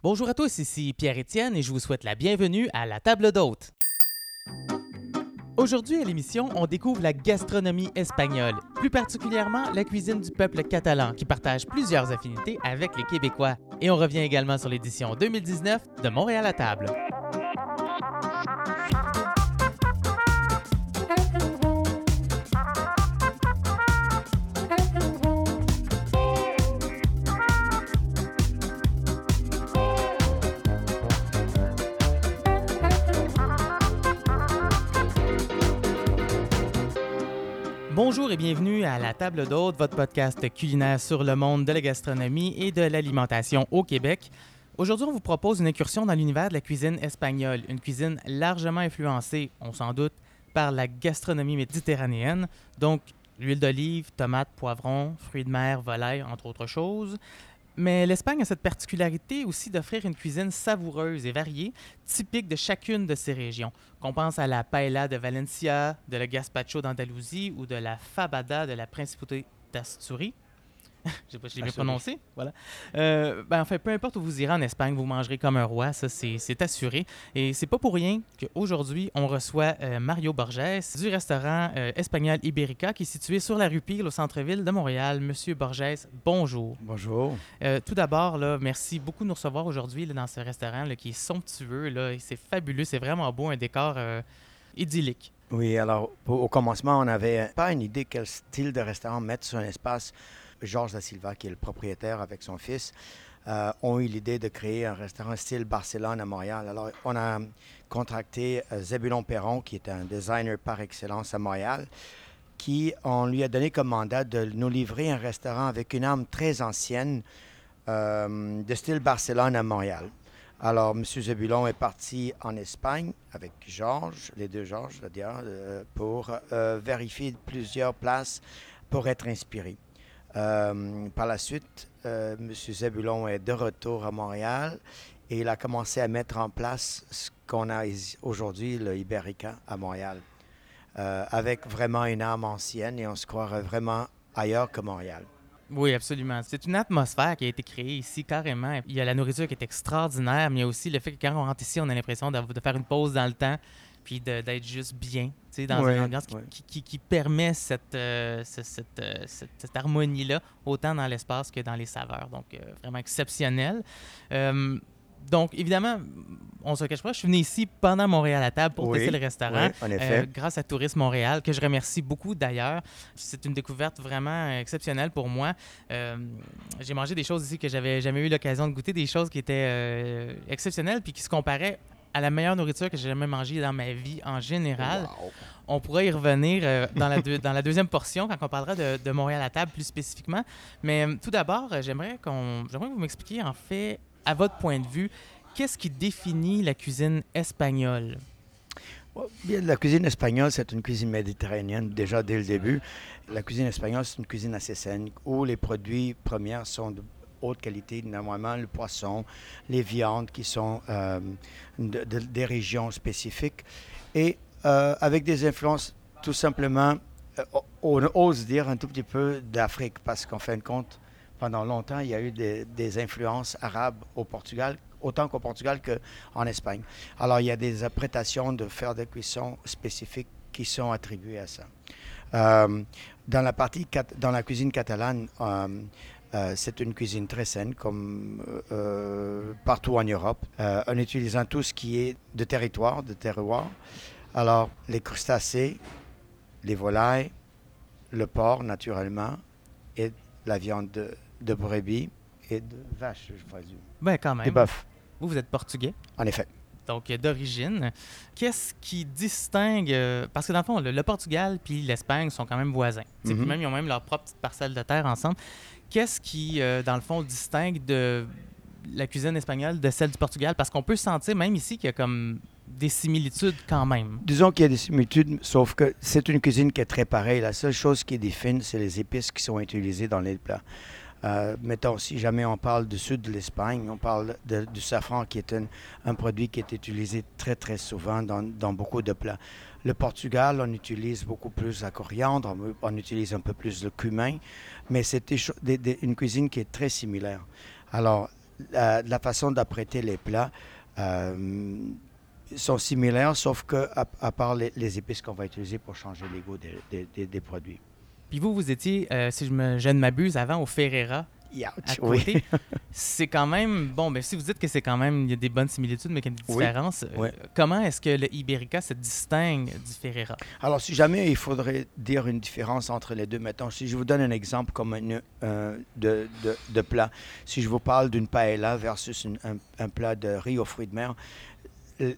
Bonjour à tous, ici Pierre-Étienne et je vous souhaite la bienvenue à la table d'hôte. Aujourd'hui à l'émission, on découvre la gastronomie espagnole, plus particulièrement la cuisine du peuple catalan qui partage plusieurs affinités avec les Québécois. Et on revient également sur l'édition 2019 de Montréal à table. Et bienvenue à La Table d'Hôte, votre podcast culinaire sur le monde de la gastronomie et de l'alimentation au Québec. Aujourd'hui, on vous propose une incursion dans l'univers de la cuisine espagnole, une cuisine largement influencée, on s'en doute, par la gastronomie méditerranéenne, donc l'huile d'olive, tomates, poivrons, fruits de mer, volaille, entre autres choses. Mais l'Espagne a cette particularité aussi d'offrir une cuisine savoureuse et variée, typique de chacune de ces régions. Qu'on pense à la paella de Valencia, de la gazpacho d'Andalousie ou de la fabada de la principauté d'Asturie. Je sais pas si je l'ai bien Assuré. prononcé. Voilà. Euh, ben, en fait, peu importe où vous irez en Espagne, vous mangerez comme un roi, ça c'est c'est assuré. Et c'est pas pour rien qu'aujourd'hui, on reçoit euh, Mario Borges du restaurant euh, espagnol Iberica qui est situé sur la rue Pile au centre-ville de Montréal. Monsieur Borges, bonjour. Bonjour. Euh, tout d'abord, là, merci beaucoup de nous recevoir aujourd'hui là, dans ce restaurant là, qui est somptueux. C'est fabuleux, c'est vraiment beau, un décor euh, idyllique. Oui, alors pour- au commencement, on n'avait pas une idée quel style de restaurant mettre sur un espace. Georges da Silva, qui est le propriétaire avec son fils, euh, ont eu l'idée de créer un restaurant style Barcelone à Montréal. Alors, on a contracté euh, Zébulon Perron, qui est un designer par excellence à Montréal, qui, on lui a donné comme mandat de nous livrer un restaurant avec une âme très ancienne euh, de style Barcelone à Montréal. Alors, M. Zebulon est parti en Espagne avec Georges, les deux Georges, euh, pour vérifier plusieurs places pour être inspiré. Euh, par la suite, euh, M. Zebulon est de retour à Montréal et il a commencé à mettre en place ce qu'on a aujourd'hui, le Iberica à Montréal, euh, avec vraiment une âme ancienne et on se croirait vraiment ailleurs que Montréal. Oui, absolument. C'est une atmosphère qui a été créée ici carrément. Il y a la nourriture qui est extraordinaire, mais il y a aussi le fait que quand on rentre ici, on a l'impression de faire une pause dans le temps puis d'être juste bien, tu sais, dans Ouais, une ambiance qui, ouais. qui- qui- qui permet cette, euh, cette, euh, cette- cette harmonie-là, autant dans l'espace que dans les saveurs. Donc, euh, vraiment exceptionnel. Euh, donc, évidemment, on se cache pas, je suis venu ici pendant Montréal à table pour Oui, tester le restaurant. Oui, en effet. Euh, grâce à Tourisme Montréal, que je remercie beaucoup d'ailleurs. C'est une découverte vraiment exceptionnelle pour moi. Euh, j'ai mangé des choses ici que j'avais jamais eu l'occasion de goûter, des choses qui étaient euh, exceptionnelles puis qui se comparaient à la meilleure nourriture que j'ai jamais mangée dans ma vie en général. Wow. On pourra y revenir euh, dans, la deux- dans la deuxième portion quand on parlera de, de Montréal à table plus spécifiquement. Mais euh, tout d'abord, euh, j'aimerais qu'on, j'aimerais que vous m'expliquiez en fait, à votre point de vue, qu'est-ce qui définit la cuisine espagnole? Bien, la cuisine espagnole, c'est une cuisine méditerranéenne déjà dès le début. La cuisine espagnole, c'est une cuisine assez saine où les produits premiers sont de haute qualité, normalement le poisson, les viandes qui sont euh, de- de- des régions spécifiques et euh, avec des influences tout simplement, euh, on ose dire un tout petit peu d'Afrique parce qu'en fin de compte, pendant longtemps, il y a eu des, des influences arabes au Portugal, autant qu'au Portugal qu'en Espagne. Alors, il y a des apprêtations de faire de cuisson spécifiques qui sont attribuées à ça. Dans, la partie dans la cuisine catalane, euh, c'est une cuisine très saine, comme euh, partout en Europe, euh, en utilisant tout ce qui est de territoire, de terroir. Alors, les crustacés, les volailles, le porc, naturellement, et la viande de, de brebis et de vache, je présume. Ben quand Et même. bœuf, Vous, vous êtes portugais. en effet. donc euh, d'origine. Qu'est-ce qui distingue euh, Parce que dans le fond, le, le Portugal puis l'Espagne sont quand même voisins. Puis Mhm. même ils ont même leur propre petite parcelle de terre ensemble. Qu'est-ce qui, euh, dans le fond, distingue de la cuisine espagnole de celle du Portugal? Parce qu'on peut sentir même ici qu'il y a comme des similitudes quand même. Disons qu'il y a des similitudes, sauf que c'est une cuisine qui est très pareille. La seule chose qui est c'est les épices qui sont utilisées dans les plats. Euh, mettons, si jamais on parle du sud de l'Espagne, on parle du safran qui est un, produit qui est utilisé très très souvent dans, beaucoup de plats. Le Portugal, on utilise beaucoup plus la coriandre, on, utilise un peu plus le cumin, mais c'est une cuisine qui est très similaire. Alors, la, façon d'apprêter les plats euh, sont similaires, sauf que à, part les, épices qu'on va utiliser pour changer les goûts des produits. Puis vous, vous étiez, euh, si je, me, je ne m'abuse, avant au Ferreira oui. c'est quand même, bon, mais si vous dites que c'est quand même, il y a des bonnes similitudes, mais qu'il y a des différences, euh, Oui. comment est-ce que le Iberica se distingue du Ferreira? Alors, si jamais il faudrait dire une différence entre les deux, mettons, si je vous donne un exemple comme une, euh, de, de, de plat, si je vous parle d'une paella versus une- un, un plat de riz aux fruits de mer,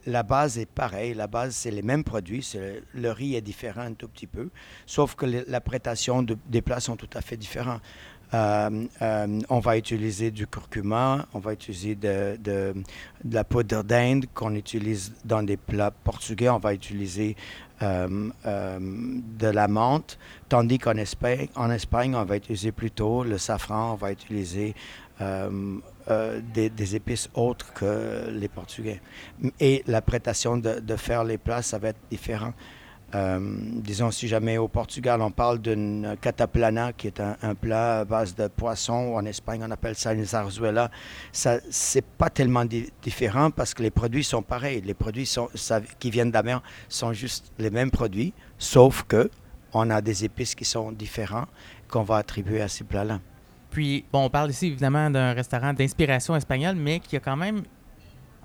la base est pareille. La base, c'est les mêmes produits. Le riz est différent un tout petit peu, sauf que le- la prétation de- des plats sont tout à fait différents. Euh, euh, on va utiliser du curcuma, on va utiliser de, la poudre d'Inde qu'on utilise dans des plats portugais, on va utiliser euh, de la menthe, tandis qu'en Espagne, en Espagne, on va utiliser plutôt le safran, on va utiliser euh, des, épices autres que les Portugais. Et la prétation de, faire les plats, ça va être différent. Euh, disons, si jamais au Portugal, on parle d'une cataplana, qui est un, plat à base de poisson, en Espagne, on appelle ça une zarzuela, ça, c'est pas tellement di- différent parce que les produits sont pareils. Les produits sont, qui viennent de la mer sont juste les mêmes produits, sauf que on a des épices qui sont différents qu'on va attribuer à ces plats-là. Puis, bon, on parle ici évidemment d'un restaurant d'inspiration espagnole, mais qui a quand même,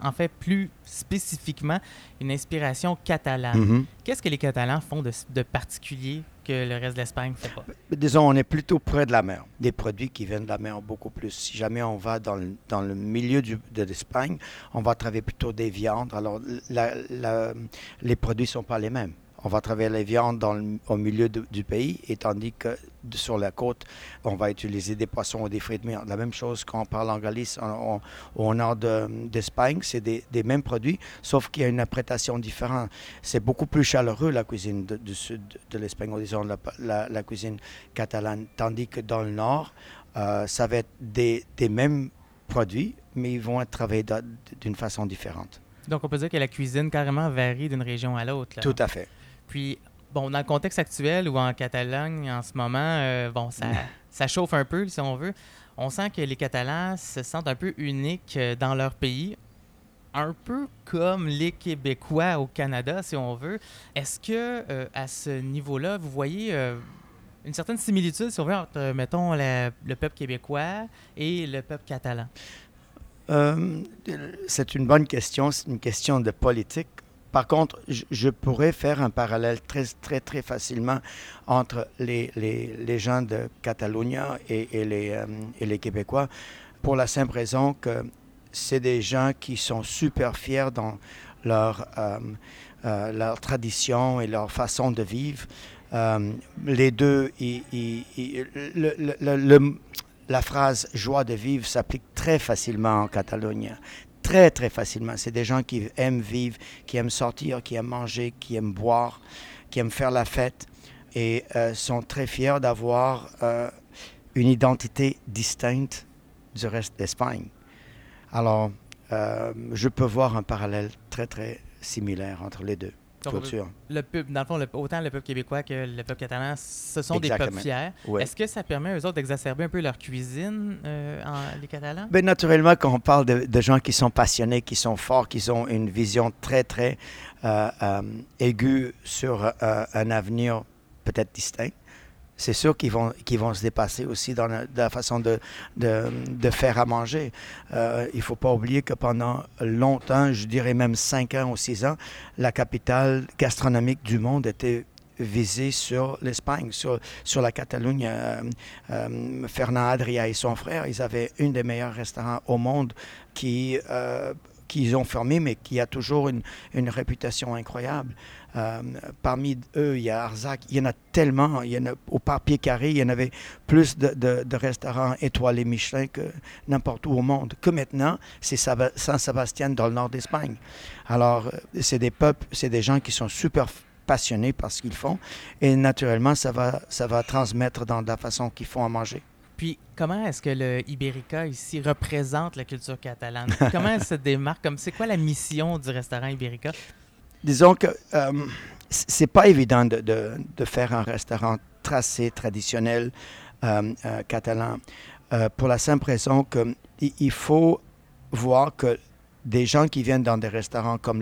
en fait, plus spécifiquement, une inspiration catalane. Mhm. Qu'est-ce que les Catalans font de, de particulier que le reste de l'Espagne ne fait pas? Disons, on est plutôt près de la mer. Des produits qui viennent de la mer beaucoup plus. Si jamais on va dans le, dans le milieu du- de l'Espagne, on va travailler plutôt des viandes. Alors, la- la- les produits ne sont pas les mêmes. On va travailler les viandes dans le- au milieu de- du pays, et tandis que sur la côte, on va utiliser des poissons ou des fruits de mer. La même chose quand on parle en Galice, en- en- au nord de- d'Espagne, c'est des, des mêmes produits, sauf qu'il y a une interprétation différente. C'est beaucoup plus chaleureux, la cuisine de- du sud de l'Espagne, ou disons la, la- la cuisine catalane, tandis que dans le nord, euh, ça va être des, des mêmes produits, mais ils vont être travaillés d'une façon différente. Donc, on peut dire que la cuisine carrément varie d'une région à l'autre. Tout à fait. Puis, bon, dans le contexte actuel ou en Catalogne en ce moment, euh, bon, ça, ça chauffe un peu, si on veut. On sent que les Catalans se sentent un peu uniques euh, dans leur pays, un peu comme les Québécois au Canada, si on veut. Est-ce que, euh, à ce niveau-là, vous voyez euh, une certaine similitude, si on veut, entre, mettons, la- le peuple québécois et le peuple catalan? Euh, c'est une bonne question, c'est une question de politique. Par contre, je, pourrais faire un parallèle très, très, très facilement entre les, les, gens de Catalogne et, les, euh, et les Québécois, pour la simple raison que c'est des gens qui sont super fiers dans leur, euh, euh, leur tradition et leur façon de vivre. Les deux, la phrase joie de vivre s'applique très facilement en Catalogne. Très, très facilement. C'est des gens qui aiment vivre, qui aiment sortir, qui aiment manger, qui aiment boire, qui aiment faire la fête et euh, sont très fiers d'avoir euh, une identité distincte du reste d'Espagne. Alors, euh, je peux voir un parallèle très, très similaire entre les deux Le peuple, dans le fond, le- autant le peuple québécois que le peuple catalan, ce sont des peuples fiers. Est-ce que ça permet aux autres d'exacerber un peu leur cuisine, euh, en- les Catalans? Ben, naturellement, quand on parle de, de gens qui sont passionnés, qui sont forts, qui ont une vision très, très euh, euh, aiguë sur un avenir peut-être distinct, c'est sûr qu'ils vont, qu'ils vont se dépasser aussi dans la, la façon de, de, de faire à manger. Euh, il ne faut pas oublier que pendant longtemps, je dirais même 5 ans ou 6 ans, la capitale gastronomique du monde était visée sur l'Espagne, sur, sur la Catalogne. Euh, euh, Fernand Adria et son frère, ils avaient un des meilleurs restaurants au monde qui, euh, qu'ils ont fermé, mais qui a toujours une, une réputation incroyable. Euh, parmi eux, il y a Arzac, il y en a tellement, il y en a au papier carré, il y en avait plus de, restaurants étoilés Michelin que n'importe où au monde. Que maintenant, c'est Saba- San Sébastien dans le nord d'Espagne. Alors, euh, c'est des peuples, c'est des gens qui sont super passionnés par ce qu'ils font et naturellement, ça va, ça va transmettre dans la façon qu'ils font à manger. Puis, comment est-ce que le Iberica ici représente la culture catalane? comment elle se démarque? Comme, c'est quoi la mission du restaurant Iberica? disons que euh, c'est pas évident de, de- de faire un restaurant tracé traditionnel euh, euh, catalan euh, pour la simple raison que i- il faut voir que des gens qui viennent dans des restaurants comme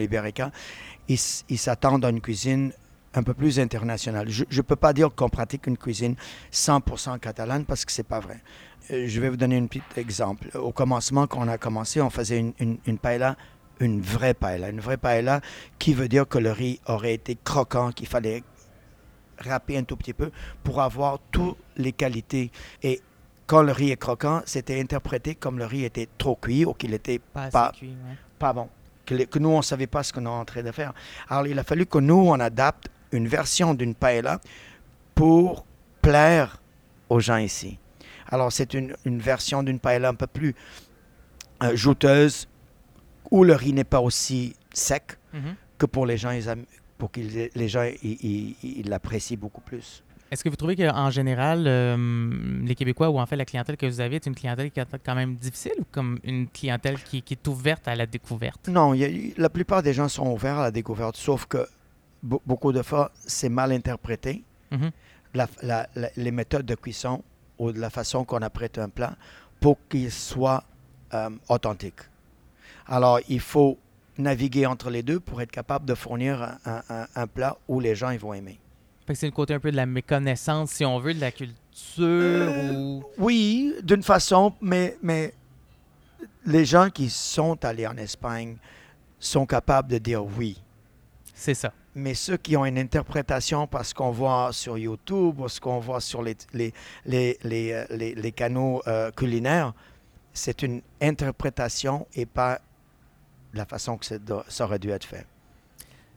s- ils s'attendent à une cuisine un peu plus internationale. Je ne peux pas dire qu'on pratique une cuisine 100% catalane parce que c'est pas vrai. Euh, Je vais vous donner un petit exemple. Au commencement, quand on a commencé, on faisait une, une, une paella, une vraie paella. Une vraie paella qui veut dire que le riz aurait été croquant, qu'il fallait râper un tout petit peu pour avoir toutes les qualités. Et quand le riz est croquant, c'était interprété comme le riz était trop cuit ou qu'il était Pas Pas- cuit, ouais. pas bon. Que, les- que nous, on ne savait pas ce qu'on est en train de faire. Alors, il a fallu que nous, on adapte une version d'une paella pour plaire aux gens ici. Alors, c'est une, une version d'une paella un peu plus euh, jouteuse, où le riz n'est pas aussi sec Mhm. que pour les gens, ils pour que les gens ils- l'apprécient beaucoup plus. Est-ce que vous trouvez qu'en général, euh, les Québécois ou en fait la clientèle que vous avez est une clientèle qui est quand même difficile ou comme une clientèle qui, qui est ouverte à la découverte? Non, a- la plupart des gens sont ouverts à la découverte, sauf que beaucoup de fois, c'est mal interprété. Mhm. la- la- la- les méthodes de cuisson ou de la façon qu'on apprête un plat pour qu'il soit euh, authentique. Alors, il faut naviguer entre les deux pour être capable de fournir un, un- un- un plat où les gens ils vont aimer. C'est le côté un peu de la méconnaissance, si on veut, de la culture Euh, ou... Oui, d'une façon, mais, mais les gens qui sont allés en Espagne sont capables de dire oui. C'est ça. Mais ceux qui ont une interprétation parce qu'on voit sur YouTube ou ce qu'on voit sur les, les, les, les, euh, les- canaux euh, culinaires, c'est une interprétation et pas la façon que ça, aurait dû être fait.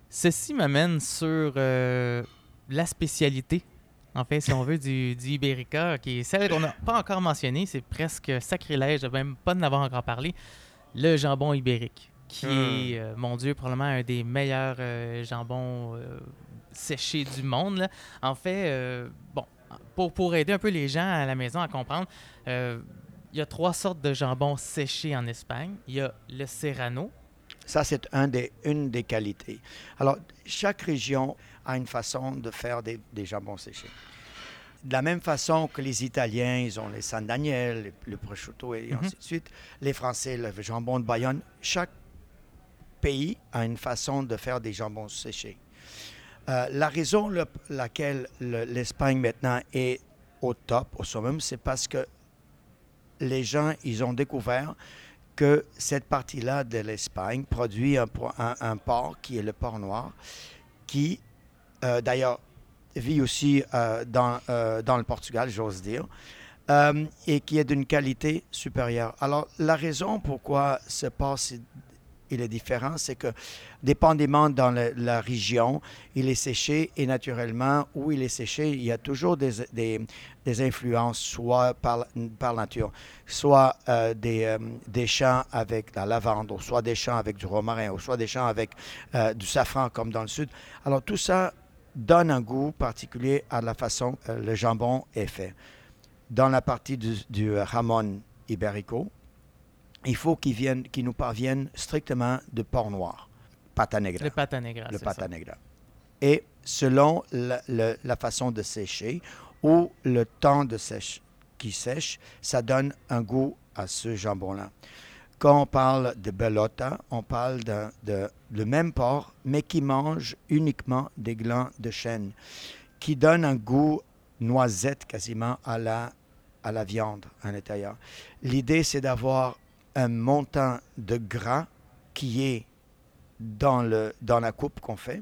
Ceci m'amène sur euh, la spécialité, en fait, si on veut, du, du Iberica, qui est celle qu'on n'a pas encore mentionnée. C'est presque sacrilège même pas de n'avoir encore parlé. Le jambon ibérique, qui Hmm. est, euh, mon Dieu, probablement un des meilleurs euh, jambons euh, séchés du monde. là. En fait, euh, bon, pour, pour aider un peu les gens à la maison à comprendre, euh, il y a trois sortes de jambon séchés en Espagne. Il y a le serrano, Ça, c'est un des, une des qualités. Alors, chaque région a une façon de faire des, des jambons séchés. De la même façon que les Italiens, ils ont les San Daniel, le, prosciutto et Mhm. ainsi de suite. Les Français, le jambon de Bayonne. Chaque pays a une façon de faire des jambons séchés. Euh, la raison le- laquelle le- l'Espagne maintenant est au top, au summum, c'est parce que les gens, ils ont découvert que cette partie-là de l'Espagne produit un, un- porc qui est le porc noir, qui euh, d'ailleurs vit aussi euh, dans, dans le Portugal, j'ose dire, et qui est d'une qualité supérieure. Alors la raison pourquoi ce porc il est différent, c'est que dépendamment dans la région, il est séché et naturellement, où il est séché, il y a toujours des, des, influences, soit par, par nature, soit euh, des, euh, des champs avec la lavande, ou soit des champs avec du romarin, ou soit des champs avec euh, du safran, comme dans le sud. Alors tout ça donne un goût particulier à la façon le jambon est fait. Dans la partie du, du jamon ibérico, il faut qu'il vienne, qu'il nous parvienne strictement de porc noir, pata negra le pata negra. le pata ça. negra. Et selon la, façon de sécher ou le temps de sèche qui sèche, ça donne un goût à ce jambon-là. Quand on parle de bellotta, on parle d'un- de le même porc, mais qui mange uniquement des glands de chêne, qui donne un goût noisette quasiment à la, à la viande à l'intérieur. L'idée, c'est d'avoir un montant de gras qui est dans, le, dans la coupe qu'on fait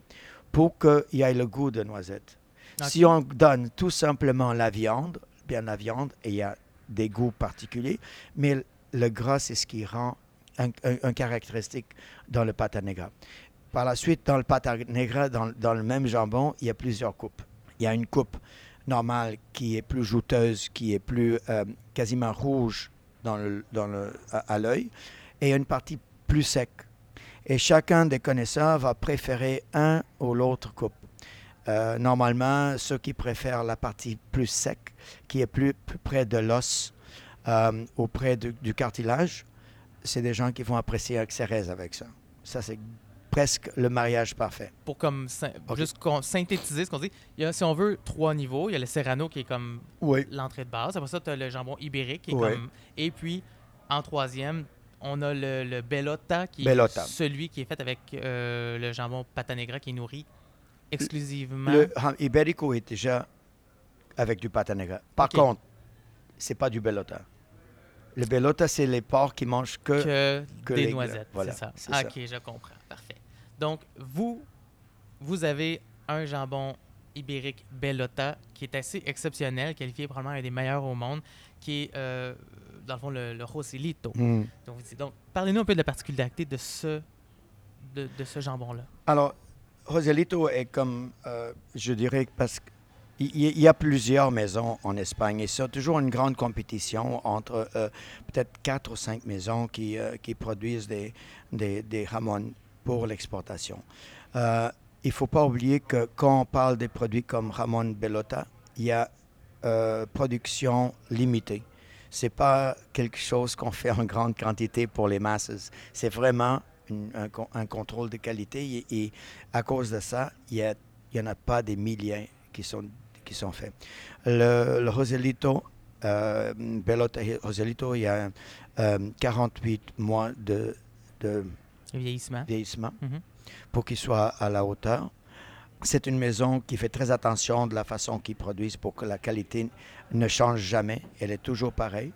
pour qu'il y ait le goût de noisette. Si on donne tout simplement la viande, bien la viande, et il y a des goûts particuliers, mais le gras, c'est ce qui rend un, un- un caractéristique dans le pata negra. Par la suite, dans le pata negra, dans, dans le même jambon, il y a plusieurs coupes. Il y a une coupe normale qui est plus jouteuse, qui est plus euh, quasiment rouge à, l'œil, et une partie plus sec. Et chacun des connaisseurs va préférer un ou l'autre coupe. Euh, normalement, ceux qui préfèrent la partie plus sec, qui est plus, près de l'os, euh, auprès du, cartilage, c'est des gens qui vont apprécier xérès avec ça. Ça, c'est presque le mariage parfait. Pour comme juste synthétiser ce qu'on dit, il y a, si on veut, trois niveaux. Il y a le serrano qui est comme Oui. l'entrée de base. Après ça, tu as le jambon ibérique qui est comme. Et puis, en troisième, on a le, le Bellota, qui est celui qui est fait avec euh, le jambon pata negra qui est nourri exclusivement. Le ibérico est déjà avec du pata negra. Par Ok. contre, c'est pas du bellota. Le bellota, c'est les porcs qui mangent que. que, que des les- noisettes. voilà, c'est Ah, ça. ok, je comprends. Parfait. Donc, vous, vous avez un jambon ibérique Bellota qui est assez exceptionnel, qualifié probablement un des meilleurs au monde, qui est, euh, dans le fond, le, le Roselito. Hmm. Donc, parlez-nous un peu de la particularité de ce, de, de ce jambon-là. Alors, Roselito est comme, euh, je dirais, parce qu'il y, il y a plusieurs maisons en Espagne et c'est toujours une grande compétition entre euh, peut-être quatre ou cinq maisons qui, euh, qui produisent des, des, des jamons pour l'exportation. Euh, il ne faut pas oublier que quand on parle des produits comme jamon bellota, il y a euh, production limitée. Ce n'est pas quelque chose qu'on fait en grande quantité pour les masses. C'est vraiment un, con- un contrôle de qualité et, à cause de ça, il n'y en a pas des milliers qui sont, qui sont faits. Le, Roselito, euh, Bellota Roselito, il y a euh, 48 mois de, de Vieillissement. vieillissement Mhm. pour qu'il soit à la hauteur. C'est une maison qui fait très attention de la façon qu'ils produisent pour que la qualité ne change jamais. Elle est toujours pareille.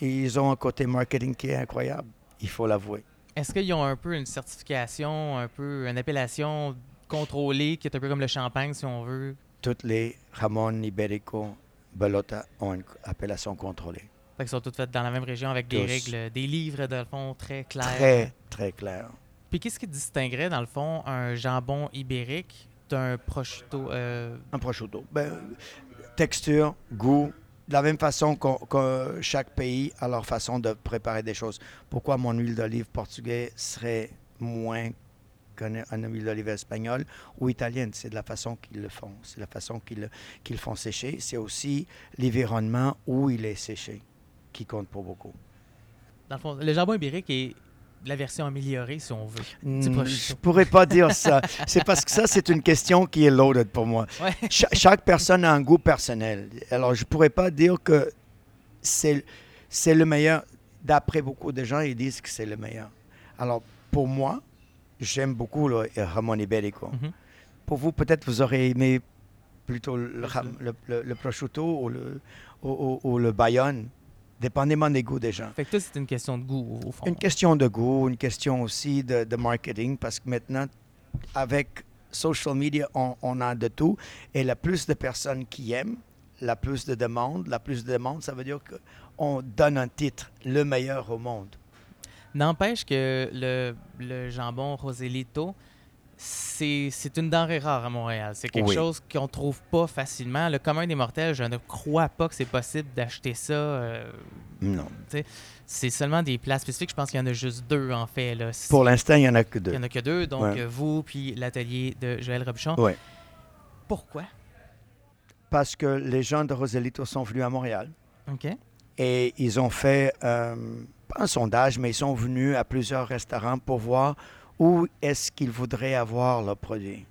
Et ils ont un côté marketing qui est incroyable, il faut l'avouer. Est-ce qu'ils ont un peu une certification, un peu une appellation contrôlée, qui est un peu comme le champagne, si on veut? Toutes les Ramon Iberico Belota ont une appellation contrôlée. Fait sont toutes faites dans la même région avec des Tous. règles, des livres, dans le fond, très clairs. Très, très clair. Puis qu'est-ce qui distinguerait, dans le fond, un jambon ibérique d'un prosciutto? euh, Un prosciutto. Ben, texture, goût, de la même façon que chaque pays a leur façon de préparer des choses. Pourquoi mon huile d'olive portugaise serait moins qu'une une huile d'olive espagnole ou italienne? C'est de la façon qu'ils le font. C'est la façon qu'ils qu'ils le font sécher. C'est aussi l'environnement où il est séché qui compte pour beaucoup. dans le fond, le jambon ibérique est la version améliorée, si on veut. Prosciutto. je pourrais pas dire ça. C'est parce que ça, c'est une question qui est loaded pour moi. Ouais. Cha- chaque personne a un goût personnel. Alors, je pourrais pas dire que c'est le meilleur. D'après beaucoup de gens, ils disent que c'est le meilleur. Alors, pour moi, j'aime beaucoup le Ramon Iberico. Mhm. Pour vous, peut-être vous aurez aimé plutôt le, Le- ram- le, le- le prosciutto ou le, ou, ou- ou le bayonne, dépendamment des goûts des gens. Fait que toi, c'est une question de goût, au fond. Une question de goût, une question aussi de, de marketing, parce que maintenant, avec social media, on, on a de tout. Et la plus de personnes qui aiment, la plus de demandes, la plus de demandes, ça veut dire qu'on donne un titre, le meilleur au monde. N'empêche que le, le jambon Roselito, c'est une denrée rare à Montréal. C'est quelque Oui. chose qu'on trouve pas facilement. Le commun des mortels, je ne crois pas que c'est possible d'acheter ça. euh, Non. c'est seulement des plats spécifiques. Je pense qu'il y en a juste deux, en fait. Là. Pour l'instant, il n'y en a que Il deux. n'y en a que deux, donc Ouais. vous puis l'atelier de Joël Robuchon. Ouais. Pourquoi? Parce que les gens de Roselito sont venus à Montréal. OK. Et ils ont fait, euh, pas un sondage, mais ils sont venus à plusieurs restaurants pour voir où est-ce qu'ils voudraient avoir leurs produits.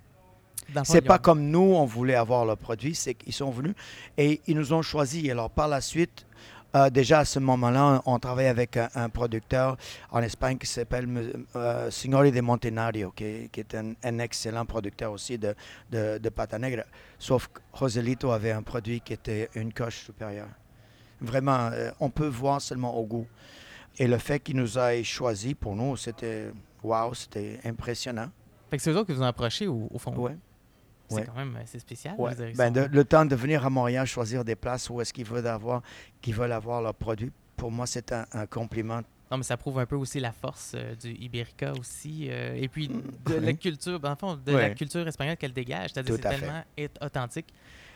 Dans le fond, C'est pas comme nous, on voulait avoir leurs produits, c'est qu'ils sont venus et ils nous ont choisis. Alors par la suite, euh, déjà à ce moment-là, on travaille avec un, un producteur en Espagne qui s'appelle euh, Signori de Montenario, qui, qui est un, un excellent producteur aussi de, de, de pâte à negra. Sauf que Roselito avait un produit qui était une coche supérieure. Vraiment, euh, on peut voir seulement au goût. Et le fait qu'il nous ait choisis, pour nous, c'était wow, c'était impressionnant. Fait que c'est eux autres qui vous ont approché au, au fond? Ouais. C'est ouais. quand même assez spécial. Ouais. dire, Ben, de- le temps de venir à Montréal choisir des places où est-ce qu'ils veulent avoir, qu'ils veulent avoir leurs produits, pour moi, c'est un, un compliment. Non, mais ça prouve un peu aussi la force euh, du Iberica aussi. euh, et puis Mm, de la oui. culture, dans le fond, de la culture espagnole qu'elle dégage. C'est-à-dire c'est tellement est- authentique.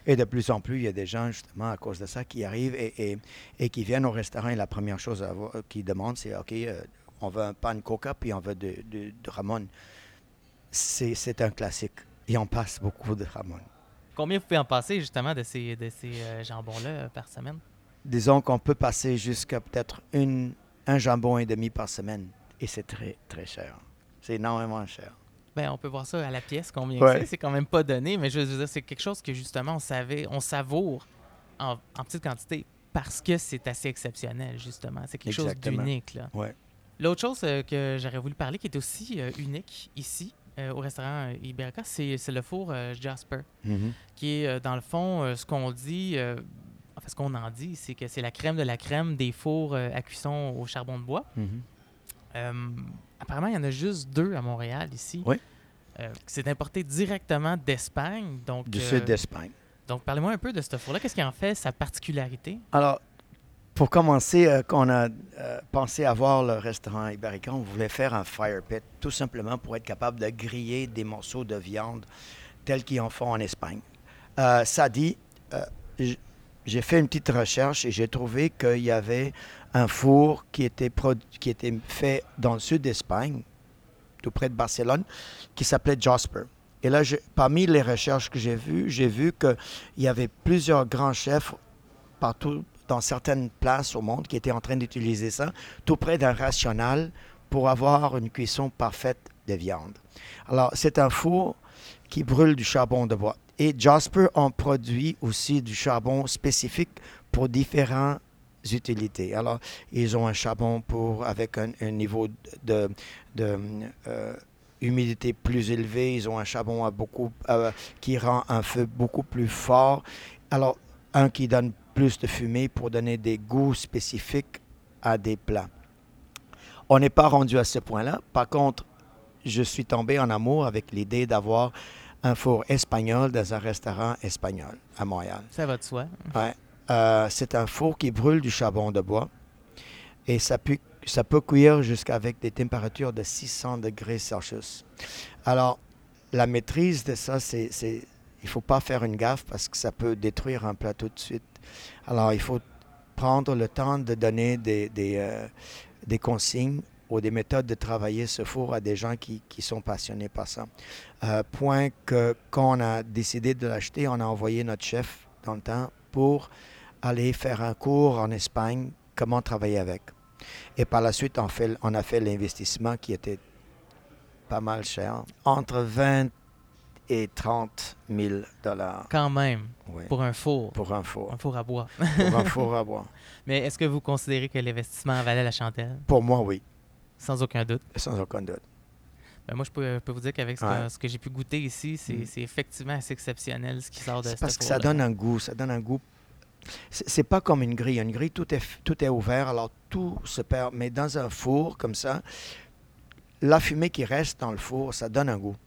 Et de plus en plus, il y a des gens, justement, à cause de ça, qui arrivent et, et, et qui viennent au restaurant et la première chose qu'ils demandent, c'est OK, euh, on veut un pan coca, puis on veut de, de, de Ramon. C'est c'est un classique. Et on passe beaucoup de Ramon. Combien vous pouvez en passer justement de ces, de ces euh, jambons-là euh, par semaine? Disons qu'on peut passer jusqu'à peut-être une, un jambon et demi par semaine. Et c'est très, très cher. C'est énormément cher. Ben, on peut voir ça à la pièce, combien Ouais. c'est. C'est quand même pas donné, mais je veux dire, c'est quelque chose que justement on savait, on savoure en, en petite quantité parce que c'est assez exceptionnel, justement. C'est quelque Exactement. chose d'unique, là. L'autre chose euh, que j'aurais voulu parler, qui est aussi euh, unique ici, euh, au restaurant euh, Iberica, c'est le four euh, Jasper, Mhm. qui est, dans le fond, ce qu'on dit, enfin, ce qu'on en dit, c'est que c'est la crème de la crème des fours à cuisson au charbon de bois. Mhm. Euh, apparemment, il y en a juste deux à Montréal, ici. Oui. C'est importé directement d'Espagne. Du sud d'Espagne. donc parlez-moi un peu de ce four-là. Qu'est-ce qui en fait sa particularité? Alors, pour commencer, euh, quand on a euh, pensé avoir le restaurant Iberica, on voulait faire un fire pit, tout simplement pour être capable de griller des morceaux de viande tels qu'ils en font en Espagne. Euh, ça dit, euh, j'ai fait une petite recherche et j'ai trouvé qu'il y avait un four qui était, qui était fait dans le sud d'Espagne, tout près de Barcelone, qui s'appelait Jasper. Et là, parmi les recherches que j'ai vues, j'ai vu qu'il y avait plusieurs grands chefs partout dans certaines places au monde qui étaient en train d'utiliser ça, tout près d'un rational pour avoir une cuisson parfaite de viande. Alors, c'est un four qui brûle du charbon de bois. Et Jasper en produit aussi du charbon spécifique pour différentes utilités. Alors, ils ont un charbon pour avec un, niveau de euh, humidité plus élevé. Ils ont un charbon à beaucoup euh, qui rend un feu beaucoup plus fort. Alors, un qui donne plus de fumée pour donner des goûts spécifiques à des plats. On n'est pas rendu à ce point-là. Par contre, je suis tombé en amour avec l'idée d'avoir un four espagnol dans un restaurant espagnol à Montréal. Ça va de soi. Ouais. Euh, c'est un four qui brûle du charbon de bois et ça peut, ça peut cuire jusqu'avec des températures de 600 degrés Celsius. Alors, la maîtrise de ça, c'est il faut pas faire une gaffe parce que ça peut détruire un plat tout de suite. Alors, il faut prendre le temps de donner des, des, euh, des consignes ou des méthodes de travailler ce four à des gens qui, qui sont passionnés par ça. Euh, point que quand on a décidé de l'acheter, on a envoyé notre chef dans le temps pour aller faire un cours en Espagne, comment travailler avec. Et par la suite, on, fait, on a fait l'investissement qui était pas mal cher, entre 20 et 30 000 dollars Quand même, pour un four. pour un four, Un four à bois. pour un four à bois. Mais est-ce que vous considérez que l'investissement valait la chandelle? Pour moi, oui, Sans aucun doute. sans aucun doute. Ben, moi, je peux, je peux vous dire qu'avec ce, que- Ouais. ce que j'ai pu goûter ici, c'est Mm. effectivement assez exceptionnel ce qui sort de C'est ce parce que ça donne un goût, ça donne un goût. C'est pas comme une grille. Une grille, tout est, tout est ouvert, alors tout se perd. Mais dans un four comme ça, la fumée qui reste dans le four, ça donne un goût.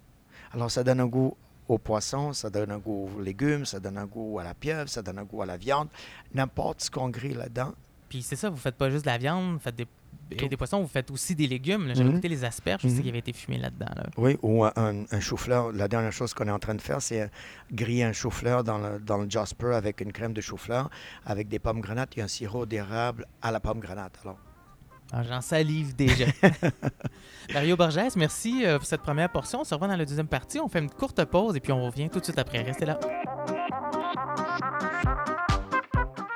Alors ça donne un goût au poisson, ça donne un goût aux légumes, ça donne un goût à la pieuvre, ça donne un goût à la viande. N'importe ce qu'on grille là-dedans. Puis c'est ça, vous faites pas juste de la viande, vous faites des, et Tout. des poissons, vous faites aussi des légumes. J'avais Mhm. goûté les asperges aussi Mhm. qui avaient été fumées là-dedans. là. Oui, ou un, un chou-fleur. La dernière chose qu'on est en train de faire, c'est euh, griller un chou-fleur dans le, dans le Jasper avec une crème de chou-fleur, avec des pommes granates et un sirop d'érable à la pomme granate. Alors, Ah, J'en salive déjà. Mario Borges, merci euh, pour cette première portion. On se revoit dans la deuxième partie. On fait une courte pause et puis on revient tout de suite après. Restez là.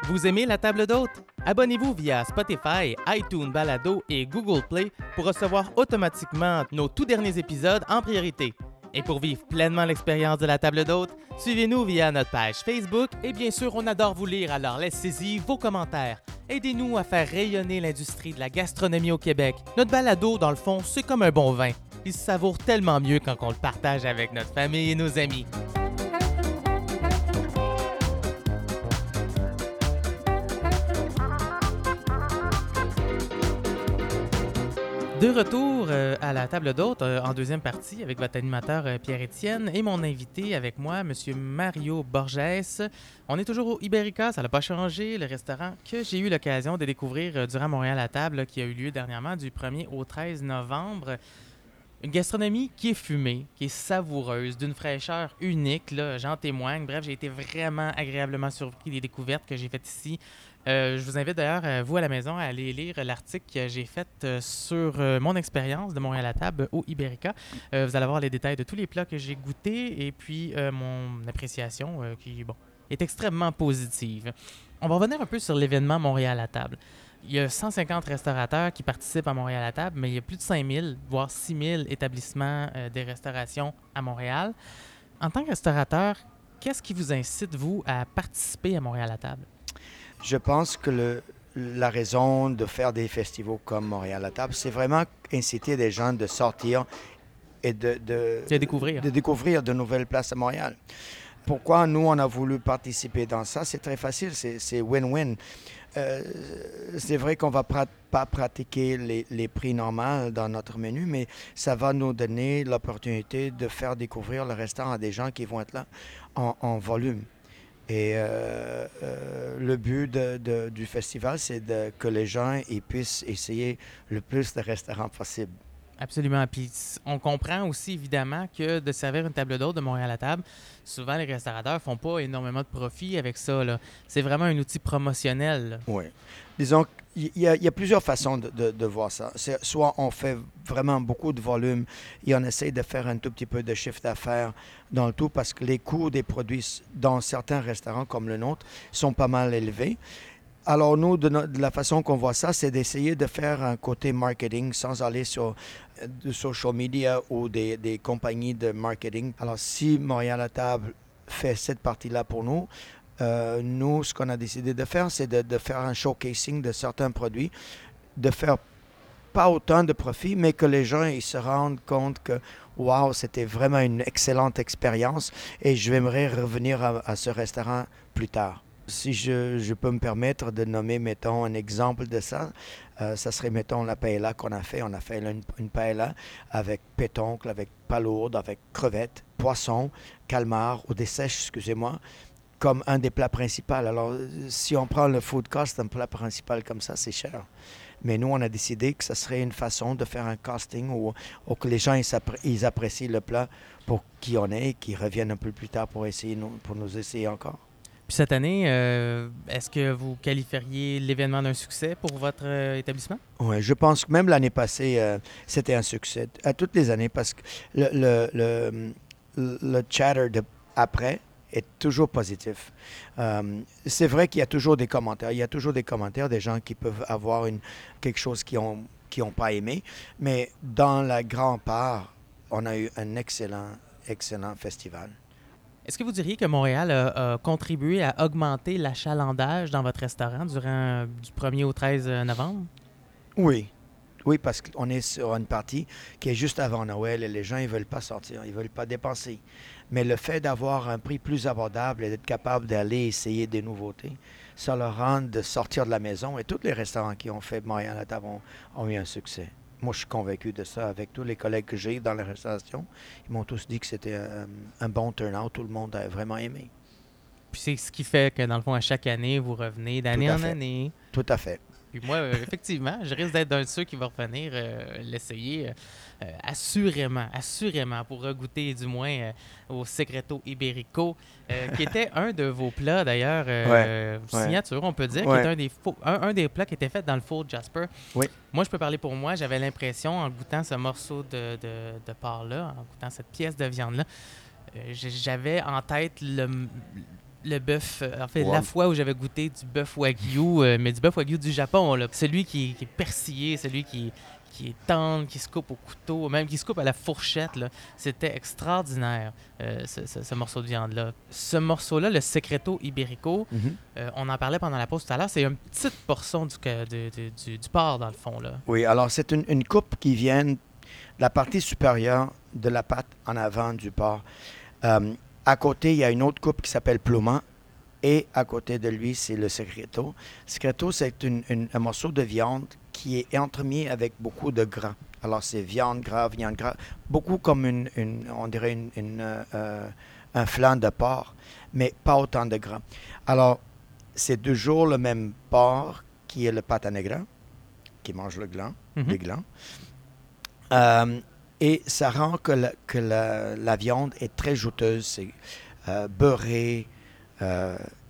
Vous aimez la table d'hôte? Abonnez-vous via Spotify, iTunes Balado et Google Play pour recevoir automatiquement nos tout derniers épisodes en priorité. Et pour vivre pleinement l'expérience de la table d'hôte, suivez-nous via notre page Facebook et bien sûr, on adore vous lire, alors laissez-y vos commentaires. Aidez-nous à faire rayonner l'industrie de la gastronomie au Québec. Notre balado, dans le fond, c'est comme un bon vin. Il se savoure tellement mieux quand on le partage avec notre famille et nos amis. De retour euh, à la table d'hôte euh, en deuxième partie avec votre animateur euh, Pierre-Étienne et mon invité avec moi, M. Mario Borges. On est toujours au Iberica, ça n'a pas changé, le restaurant que j'ai eu l'occasion de découvrir durant Montréal à table qui a eu lieu dernièrement du 1er au 13 novembre. Une gastronomie qui est fumée, qui est savoureuse, d'une fraîcheur unique, j'en témoigne. Bref, j'ai été vraiment agréablement surpris des découvertes que j'ai faites ici. Euh, je vous invite d'ailleurs, euh, vous à la maison, à aller lire l'article que j'ai fait euh, sur mon expérience de Montréal à table au Iberica. Vous allez avoir les détails de tous les plats que j'ai goûtés et puis mon appréciation qui bon, est extrêmement positive. On va revenir un peu sur l'événement Montréal à table. Il y a 150 restaurateurs qui participent à Montréal à table, mais il y a plus de 5000, voire 6000 établissements euh, de restauration à Montréal. En tant que restaurateur, qu'est-ce qui vous incite, vous, à participer à Montréal à table? Je pense que le, la raison de faire des festivals comme Montréal à table, c'est vraiment inciter les gens de sortir et de, de, de découvrir. de découvrir de nouvelles places à Montréal. Pourquoi nous, on a voulu participer dans ça? C'est très facile, c'est win-win. Euh, c'est vrai qu'on va pas pratiquer les, les, prix normaux dans notre menu, mais ça va nous donner l'opportunité de faire découvrir le restaurant à des gens qui vont être là en, en volume. Et euh, euh, le but de, de, du festival, c'est que les gens ils puissent essayer le plus de restaurants possible. Absolument. Puis on comprend aussi évidemment que de servir une table d'hôte de Montréal à table, souvent les restaurateurs font pas énormément de profit avec ça. C'est vraiment un outil promotionnel. Oui. Disons qu'il y, a plusieurs façons de, voir ça. Soit on fait vraiment beaucoup de volume et on essaie de faire un tout petit peu de chiffre d'affaires dans le tout parce que les coûts des produits dans certains restaurants comme le nôtre sont pas mal élevés. Alors nous, de, la façon qu'on voit ça, c'est d'essayer de faire un côté marketing sans aller sur de social media ou des, compagnies de marketing. Alors si Montréal à table fait cette partie-là pour nous, euh, nous, ce qu'on a décidé de faire, c'est de, faire un showcasing de certains produits, de faire pas autant de profit, mais que les gens ils se rendent compte que waouh, c'était vraiment une excellente expérience et je j'aimerais revenir à, ce restaurant plus tard si je, je, peux me permettre de nommer, mettons, un exemple de ça, euh, ça serait, mettons, la paella qu'on a fait. On a fait une, une paella avec pétoncle, avec palourde, avec crevettes, poisson, calmar ou des sèches, excusez-moi, comme un des plats principaux. Alors, si on prend le food cost, un plat principal comme ça, c'est cher. Mais nous, on a décidé que ça serait une façon de faire un casting où, où que les gens ils, ils apprécient le plat pour qui on est et qu'ils reviennent un peu plus tard pour, essayer, pour nous essayer encore. Puis cette année, euh, est-ce que vous qualifieriez l'événement d'un succès pour votre euh, établissement? Oui, je pense que même l'année passée, euh, c'était un succès. À toutes les années, parce que le, le, le, le chatter de après est toujours positif. Euh, c'est vrai qu'il y a toujours des commentaires. Il y a toujours des commentaires des gens qui peuvent avoir une, quelque chose qu'ils n'ont qui ont pas aimé. Mais dans la grande part, on a eu un excellent, excellent festival. Est-ce que vous diriez que Montréal a, a, contribué à augmenter l'achalandage dans votre restaurant durant du 1er au 13 novembre? Oui. Oui, parce qu'on est sur une partie qui est juste avant Noël et les gens ne veulent pas sortir, ils ne veulent pas dépenser. Mais le fait d'avoir un prix plus abordable et d'être capable d'aller essayer des nouveautés, ça leur rend de sortir de la maison. Et tous les restaurants qui ont fait Montréal à table ont, ont eu un succès. Moi, je suis convaincu de ça. Avec tous les collègues que j'ai dans la restauration, ils m'ont tous dit que c'était un, un, bon turnout. Tout le monde a vraiment aimé. Puis c'est ce qui fait que, dans le fond, à chaque année, vous revenez d'année en fait. année. Tout à fait. Puis moi, euh, effectivement, je risque d'être d'un de ceux qui va revenir euh, l'essayer euh, assurément, assurément, pour regoûter du moins euh, au Secreto Iberico, qui était un de vos plats d'ailleurs, ouais, signature, on peut dire, ouais. qui est un des, faux, un, un, des plats qui était fait dans le four Jasper. Oui. Moi, je peux parler pour moi, j'avais l'impression, en goûtant ce morceau de, de, de porc-là, en goûtant cette pièce de viande-là, j'avais en tête le le bœuf, en fait, wow. la fois où j'avais goûté du bœuf wagyu, euh, mais du bœuf wagyu du Japon, là. celui qui, qui, est persillé, celui qui, qui est tendre, qui se coupe au couteau, même qui se coupe à la fourchette, c'était extraordinaire, euh, ce, ce, ce, morceau de viande-là. Ce morceau-là, le Secreto Iberico, mm -hmm. euh, on en parlait pendant la pause tout à l'heure, c'est une petite portion du, du, du, du, porc, dans le fond. Là. Oui, alors c'est une, une, coupe qui vient de la partie supérieure de la pâte en avant du porc. Euh, à côté, il y a une autre coupe qui s'appelle Pluma. Et à côté de lui, c'est le secreto. Secreto, c'est un morceau de viande qui est entremis avec beaucoup de gras. Alors, c'est viande gras, viande gras. Beaucoup comme une, une on dirait une, une, euh, un flan de porc, mais pas autant de gras. Alors, c'est toujours le même porc qui est le pata negra, qui mange le gland, mm -hmm. les glands. Euh, et ça rend que la, que la, la viande est très jouteuse, c'est euh, beurré.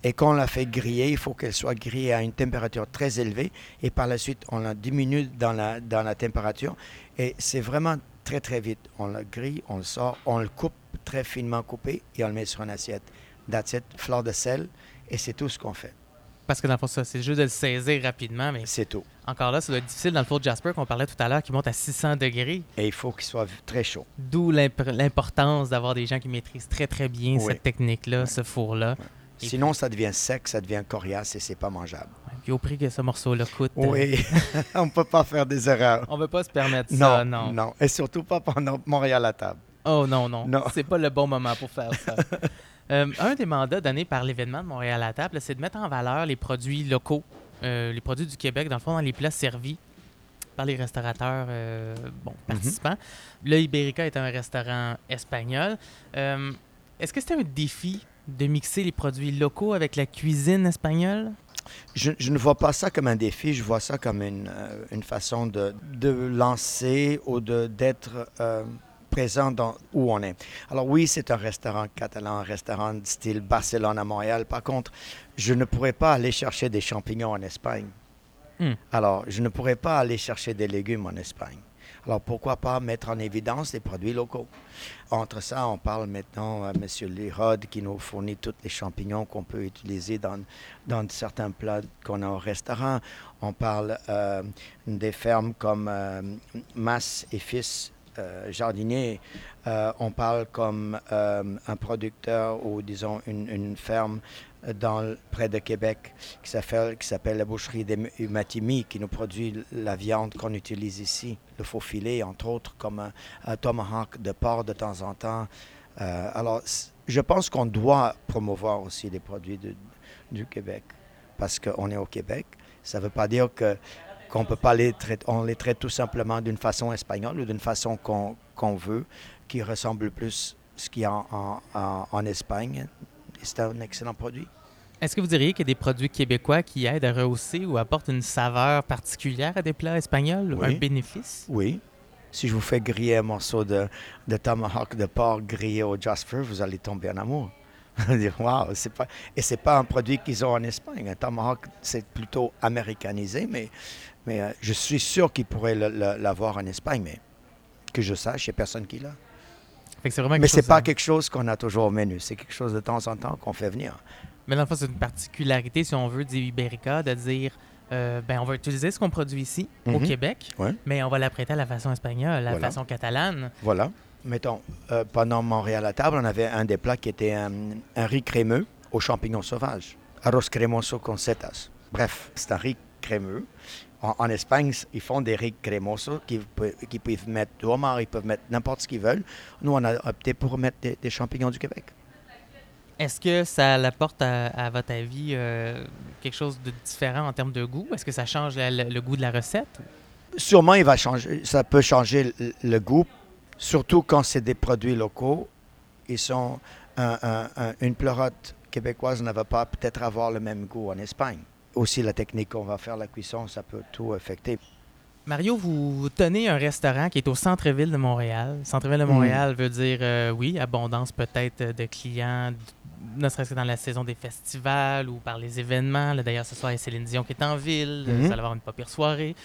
Et quand on la fait griller, il faut qu'elle soit grillée à une température très élevée. Et par la suite, on la diminue dans la, dans la température. Et c'est vraiment très, très vite. On la grille, on le sort, on le coupe très finement coupé et on le met sur une assiette. That's it, fleur de sel. Et c'est tout ce qu'on fait. Parce que dans le fond, c'est juste de le saisir rapidement. mais C'est tout. Encore là, ça doit être difficile dans le four Jasper qu'on parlait tout à l'heure, qui monte à 600 degrés. Et il faut qu'il soit très chaud. D'où l'importance d'avoir des gens qui maîtrisent très, très bien oui. cette technique-là, ce four-là. Sinon, ça devient sec, ça devient coriace et c'est pas mangeable. Puis au prix que ce morceau-là coûte. euh, Oui, on ne peut pas faire des erreurs. on veut pas se permettre Non, ça, non. non. Et surtout pas pendant Montréal à table. Oh non, non. Non. C'est pas le bon moment pour faire ça. Euh, un des mandats donnés par l'événement de Montréal à table, c'est de mettre en valeur les produits locaux, euh, les produits du Québec, dans le fond, dans les plats servis par les restaurateurs euh, bon, participants. Le Iberica est un restaurant espagnol. Euh, Est-ce que c'était un défi de mixer les produits locaux avec la cuisine espagnole? Je, je ne vois pas ça comme un défi, je vois ça comme une, euh, une façon de, de lancer ou d'être euh, présent dans, où on est. Alors oui, c'est un restaurant catalan, un restaurant de style Barcelone à Montréal. Par contre, je ne pourrais pas aller chercher des champignons en Espagne. Hmm. Alors, je ne pourrais pas aller chercher des légumes en Espagne. Alors, pourquoi pas mettre en évidence des produits locaux? Entre ça, on parle maintenant à M. Lirod qui nous fournit tous les champignons qu'on peut utiliser dans, dans certains plats qu'on a au restaurant. On parle euh, des fermes comme euh, Mas et Fils euh, jardinier. Euh, on parle comme euh, un producteur ou disons une ferme dans, près de Québec qui s'appelle, la boucherie des Matimi qui nous produit la viande qu'on utilise ici, le faux filet entre autres, comme un, tomahawk de porc de temps en temps. Euh, alors, je pense qu'on doit promouvoir aussi les produits du Québec parce qu'on est au Québec. Ça ne veut pas dire que qu'on peut pas les traiter, on les traite tout simplement d'une façon espagnole ou d'une façon qu'on qu'on veut, qui ressemble plus à ce qu'il y a en- en Espagne. C'est un excellent produit. Est-ce que vous diriez qu'il y a des produits québécois qui aident à rehausser ou apportent une saveur particulière à des plats espagnols, Oui. un bénéfice? Oui. Si je vous fais griller un morceau de, de tomahawk de porc grillé au Jasper, vous allez tomber en amour. Wow, c'est pas... Et c'est pas un produit qu'ils ont en Espagne. Un tomahawk, c'est plutôt américanisé, mais, mais euh, je suis sûr qu'ils pourraient l'avoir en Espagne, mais que je sache, il n'y a personne qui l'a. C'est vraiment Mais c'est pas quelque chose qu'on a toujours au menu. C'est quelque chose de temps en temps qu'on fait venir. Mais dans le fond, c'est une particularité, si on veut, du Iberica, de dire euh, ben, on va utiliser ce qu'on produit ici, au Mhm. Québec, Ouais. mais on va l'apprêter à la façon espagnole, à la Voilà. façon catalane. Voilà. Mettons, euh, pendant Montréal à table, on avait un des plats qui était un, un riz crémeux aux champignons sauvages. Arroz cremoso con setas. Bref, c'est un riz crémeux. En, en Espagne, ils font des riz cremosos qui, peuvent mettre du homard, ils peuvent mettre n'importe ce qu'ils veulent. Nous, on a opté pour mettre des, des champignons du Québec. Est-ce que ça apporte, à, à votre avis, euh, quelque chose de différent en termes de goût? Est-ce que ça change le, le goût de la recette? Sûrement, il va changer, ça peut changer le, le goût, surtout quand c'est des produits locaux. Ils sont un- un- un- une pleurote québécoise ne va pas peut-être avoir le même goût en Espagne. Aussi, la technique qu'on va faire la cuisson, ça peut tout affecter. Mario, vous, tenez un restaurant qui est au centre-ville de Montréal. Centre-ville de Montréal veut dire, euh, oui, abondance peut-être de clients, ne serait-ce que dans la saison des festivals ou par les événements. D'ailleurs, ce soir, il y a Céline Dion qui est en ville. Mhm. Vous allez avoir une pas pire soirée.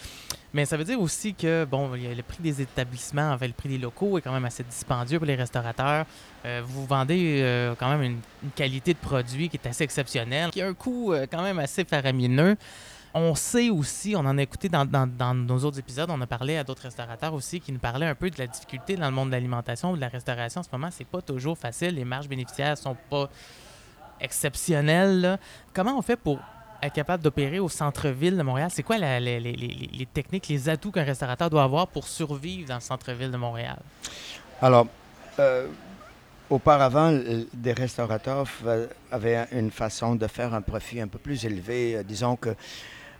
Mais ça veut dire aussi que, bon, il y a le prix des établissements, le prix des locaux est quand même assez dispendieux pour les restaurateurs. Euh, vous vendez euh, quand même une, une qualité de produit qui est assez exceptionnelle, qui a un coût euh, quand même assez faramineux. On sait aussi, on en a écouté dans, nos autres épisodes, on a parlé à d'autres restaurateurs aussi qui nous parlaient un peu de la difficulté dans le monde de l'alimentation ou de la restauration. En ce moment, c'est pas toujours facile. Les marges bénéficiaires sont pas exceptionnelles. Comment on fait pour être capable d'opérer au centre-ville de Montréal? C'est quoi les, techniques, les atouts qu'un restaurateur doit avoir pour survivre dans le centre-ville de Montréal? Alors, euh, auparavant, des restaurateurs avaient une façon de faire un profit un peu plus élevé. Euh, disons que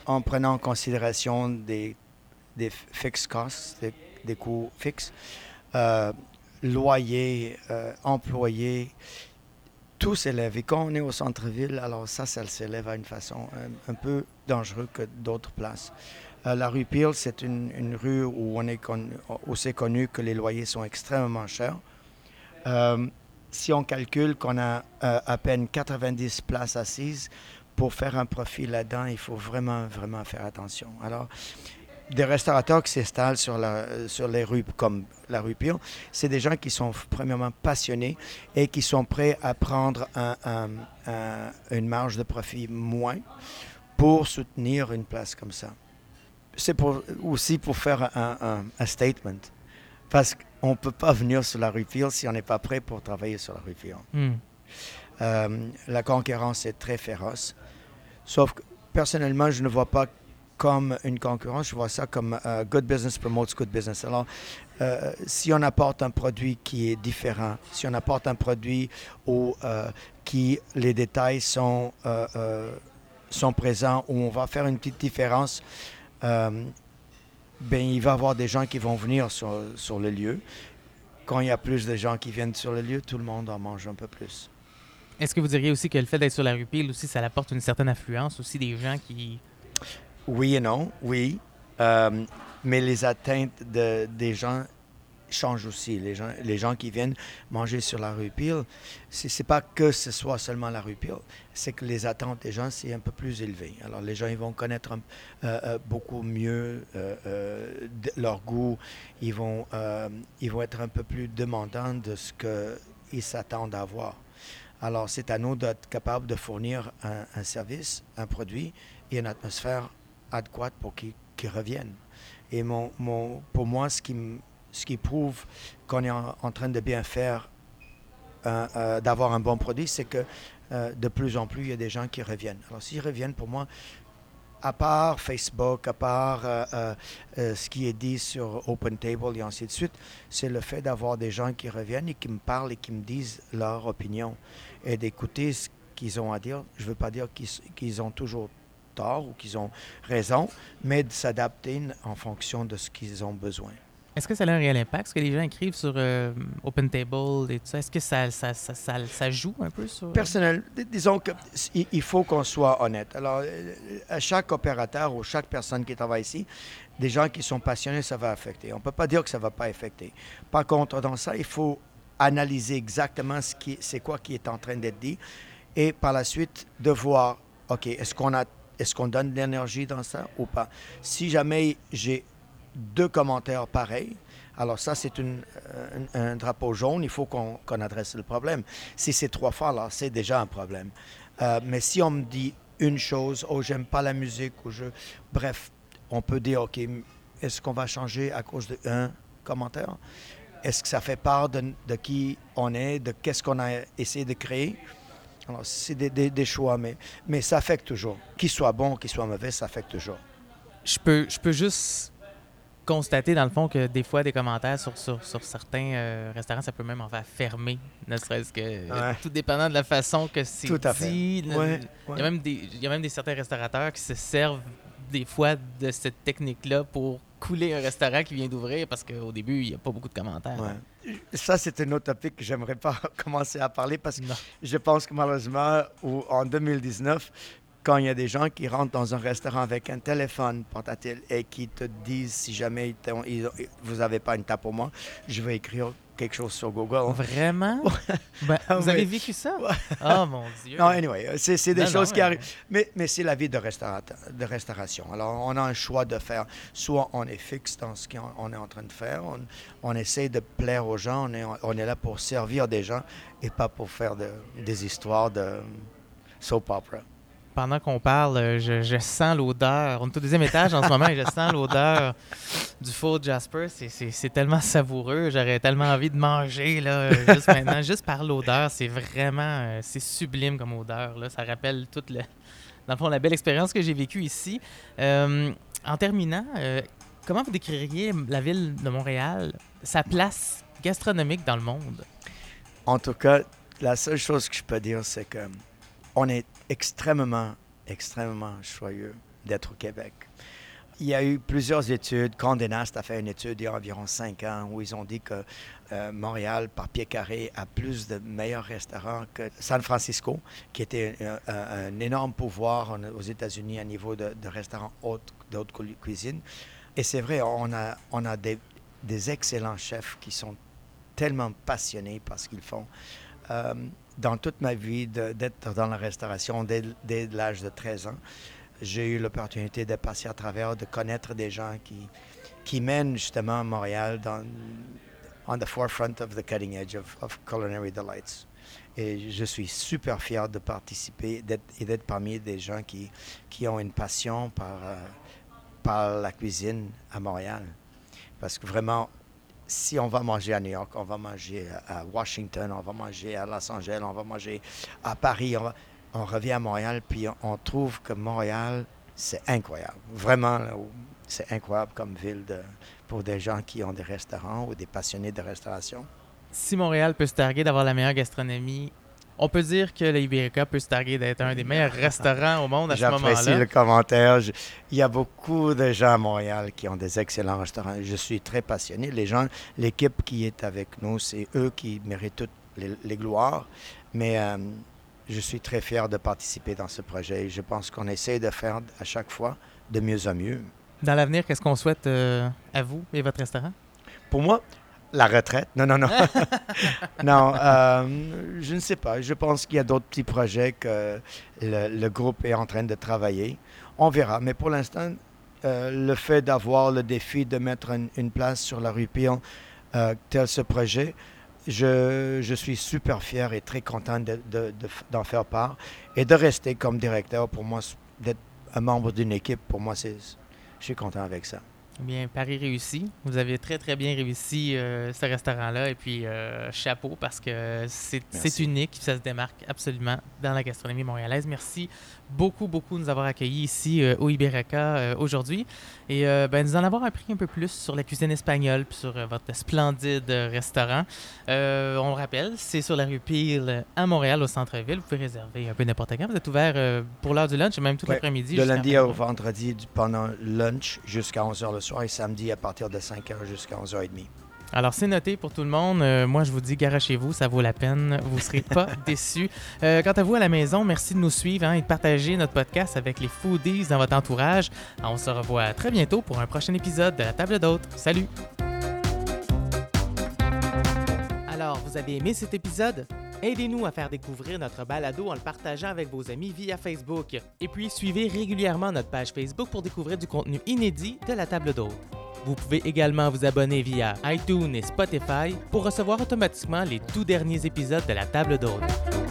en prenant en considération des, des fixed costs, des, des coûts fixes, euh, loyer, euh, employés, tout s'élève. Et quand on est au centre-ville, alors ça, ça s'élève à une façon euh, un, peu dangereuse que d'autres places. La rue Peel, c'est une, une rue où, on est où c'est connu que les loyers sont extrêmement chers. Si on calcule qu'on a à peine 90 places assises, pour faire un profit là-dedans, il faut vraiment, vraiment faire attention. Alors, des restaurateurs qui s'installent sur, la, sur les rues comme la rue Peel, c'est des gens qui sont premièrement passionnés et qui sont prêts à prendre un- un- un- une marge de profit moins pour soutenir une place comme ça. C'est pour, aussi pour faire un, statement. Parce qu'on ne peut pas venir sur la rue Peel si on n'est pas prêt pour travailler sur la rue Peel. Hmm. Euh, la concurrence est très féroce. Sauf que personnellement, je ne vois pas comme une concurrence, je vois ça comme euh, good business promotes good business. Alors, euh, si on apporte un produit qui est différent, si on apporte un produit où euh, qui les détails sont, sont présents, où on va faire une petite différence, ben, il va y avoir des gens qui vont venir sur, sur le lieu. Quand il y a plus de gens qui viennent sur le lieu, tout le monde en mange un peu plus. Est-ce que vous diriez aussi que le fait d'être sur la rue Pile aussi, ça apporte une certaine affluence aussi des gens qui oui et non, oui. Euh, mais les atteintes de, des gens changent aussi. Les gens, les gens qui viennent manger sur la rue Peel, ce n'est pas que ce soit seulement la rue Peel, c'est que les attentes des gens, c'est un peu plus élevé. Alors les gens, ils vont connaître euh, euh, beaucoup mieux leur goût, ils vont, ils vont être un peu plus demandants de ce qu'ils s'attendent à avoir. Alors c'est à nous d'être capables de fournir un, service, un produit et une atmosphère adéquate pour qu'ils reviennent. Et pour moi, ce qui, ce qui prouve qu'on est en, train de bien faire, euh, euh, d'avoir un bon produit, c'est que euh, de plus en plus, il y a des gens qui reviennent. Alors, s'ils reviennent, pour moi, à part Facebook, à part ce qui est dit sur Open Table et ainsi de suite, c'est le fait d'avoir des gens qui reviennent et qui me parlent et qui me disent leur opinion et d'écouter ce qu'ils ont à dire. Je ne veux pas dire qu'ils ont toujours tort ou qu'ils ont raison, mais de s'adapter en fonction de ce qu'ils ont besoin. Est-ce que ça a un réel impact, ce que les gens écrivent sur euh, Open Table et tout ça? Est-ce que ça, joue un peu sur... Personnel, disons qu'il faut qu'on soit honnête. Alors, euh, à chaque opérateur ou chaque personne qui travaille ici, des gens qui sont passionnés, ça va affecter. On ne peut pas dire que ça ne va pas affecter. Par contre, dans ça, il faut analyser exactement ce qui, c'est quoi qui est en train d'être dit et par la suite de voir, OK, est-ce qu'on a est-ce qu'on donne de l'énergie dans ça ou pas? Si jamais j'ai deux commentaires pareils, alors ça, c'est euh, un, drapeau jaune, il faut qu'on adresse le problème. Si c'est trois fois, là, c'est déjà un problème. Euh, mais si on me dit une chose, oh, j'aime pas la musique, ou je... Bref, on peut dire, OK, est-ce qu'on va changer à cause d'un commentaire? Est-ce que ça fait part de, de qui on est, de qu'est-ce qu'on a essayé de créer? Alors, c'est des, choix, mais, mais ça affecte toujours. Qu'il soit bon, qu'il soit mauvais, ça affecte toujours. Je peux, je peux juste constater, dans le fond, que des fois, des commentaires sur, sur, certains euh, restaurants, ça peut même en faire fermer, ne serait-ce que tout dépendant de la façon que c'est dit. Fait. Il, y a même des, il y a même des certains restaurateurs qui se servent des fois de cette technique-là pour couler un restaurant qui vient d'ouvrir parce qu'au début, il n'y a pas beaucoup de commentaires. Ça, c'est un autre topic que j'aimerais pas commencer à parler parce que je pense que malheureusement, en 2019, quand il y a des gens qui rentrent dans un restaurant avec un téléphone portatif et qui te disent si jamais vous n'avez pas une tape pour moi, je vais écrire quelque chose sur Google. Vraiment? Ben, vous avez vécu ça? Oh mon Dieu! Non, anyway, c'est des choses qui arrivent. Mais, mais c'est la vie de, de restauration. Alors, on a un choix de faire. Soit on est fixe dans ce qu'on est en train de faire, on, on, essaie de plaire aux gens, on est, on est là pour servir des gens et pas pour faire de, des histoires de soap opera pendant qu'on parle, euh, je, sens l'odeur. On est au deuxième étage en ce moment et je sens l'odeur du faux Jasper. C'est tellement savoureux. J'aurais tellement envie de manger là, juste maintenant. Juste par l'odeur, c'est vraiment euh, c'est sublime comme odeur. Là. Ça rappelle toute dans le fond, la belle expérience que j'ai vécue ici. Euh, en terminant, comment vous décririez la ville de Montréal, sa place gastronomique dans le monde? En tout cas, la seule chose que je peux dire, c'est que on est extrêmement, extrêmement joyeux d'être au Québec. Il y a eu plusieurs études. Condé Nast a fait une étude il y a environ cinq ans où ils ont dit que euh, Montréal, par pied carré, a plus de meilleurs restaurants que San Francisco, qui était un, énorme pouvoir aux États-Unis à niveau de, restaurants d'autres cuisines. Et c'est vrai, on a, on a des, excellents chefs qui sont tellement passionnés par ce qu'ils font. Euh, dans toute ma vie d'être dans la restauration dès, l'âge de 13 ans. J'ai eu l'opportunité de passer à travers, de connaître des gens qui, qui mènent justement Montréal dans, on the forefront of the cutting edge of, of culinary delights. Et je suis super fier de participer et d'être parmi des gens qui, qui ont une passion par, euh, par la cuisine à Montréal. Parce que vraiment, si on va manger à New York, on va manger à Washington, on va manger à Los Angeles, on va manger à Paris, on revient à Montréal, puis on trouve que Montréal, c'est incroyable. Vraiment, c'est incroyable comme ville pour des gens qui ont des restaurants ou des passionnés de restauration. Si Montréal peut se targuer d'avoir la meilleure gastronomie, on peut dire que l'Iberica peut se targuer d'être un des meilleurs restaurants au monde à ce moment-là. J'apprécie le commentaire. il y a beaucoup de gens à Montréal qui ont des excellents restaurants. Je suis très passionné. Les gens, l'équipe qui est avec nous, c'est eux qui méritent toutes les, gloires. Mais euh, je suis très fier de participer dans ce projet. Je pense qu'on essaie de faire à chaque fois de mieux en mieux. Dans l'avenir, qu'est-ce qu'on souhaite euh, à vous et votre restaurant? Pour moi, la retraite. Non, non, non. non, euh, je ne sais pas. Je pense qu'il y a d'autres petits projets que le, groupe est en train de travailler. On verra. Mais pour l'instant, euh, le fait d'avoir le défi de mettre une, place sur la rue Peel, tel ce projet, je, je, suis super fier et très content d'en de, de, faire part et de rester comme directeur. Pour moi, d'être un membre d'une équipe, pour moi, je suis content avec ça. Bien, Paris réussi. Vous avez très, très bien réussi euh, ce restaurant-là. Et puis, euh, chapeau parce que c'est unique. Ça se démarque absolument dans la gastronomie montréalaise. Merci beaucoup, beaucoup de nous avoir accueillis ici euh, au Iberica aujourd'hui. Et ben, nous en avoir appris un peu plus sur la cuisine espagnole puis sur votre splendide restaurant. on le rappelle, c'est sur la rue Peel à Montréal, au centre-ville. Vous pouvez réserver un peu n'importe quand. Vous êtes ouvert pour l'heure du lunch, même tout l'après-midi. De lundi au vendredi pendant lunch jusqu'à 11h le soir et samedi à partir de 5h jusqu'à 11h30. Alors, c'est noté pour tout le monde. Euh, moi, je vous dis, garochez-vous, ça vaut la peine. Vous ne serez pas déçus. Euh, quant à vous à la maison, merci de nous suivre hein, et de partager notre podcast avec les foodies dans votre entourage. On se revoit très bientôt pour un prochain épisode de La Table d'Hôtes. Salut! Avez aimé cet épisode? Aidez-nous à faire découvrir notre balado en le partageant avec vos amis via Facebook. Et puis, suivez régulièrement notre page Facebook pour découvrir du contenu inédit de la table d'hôte. Vous pouvez également vous abonner via iTunes et Spotify pour recevoir automatiquement les tout derniers épisodes de la table d'hôte.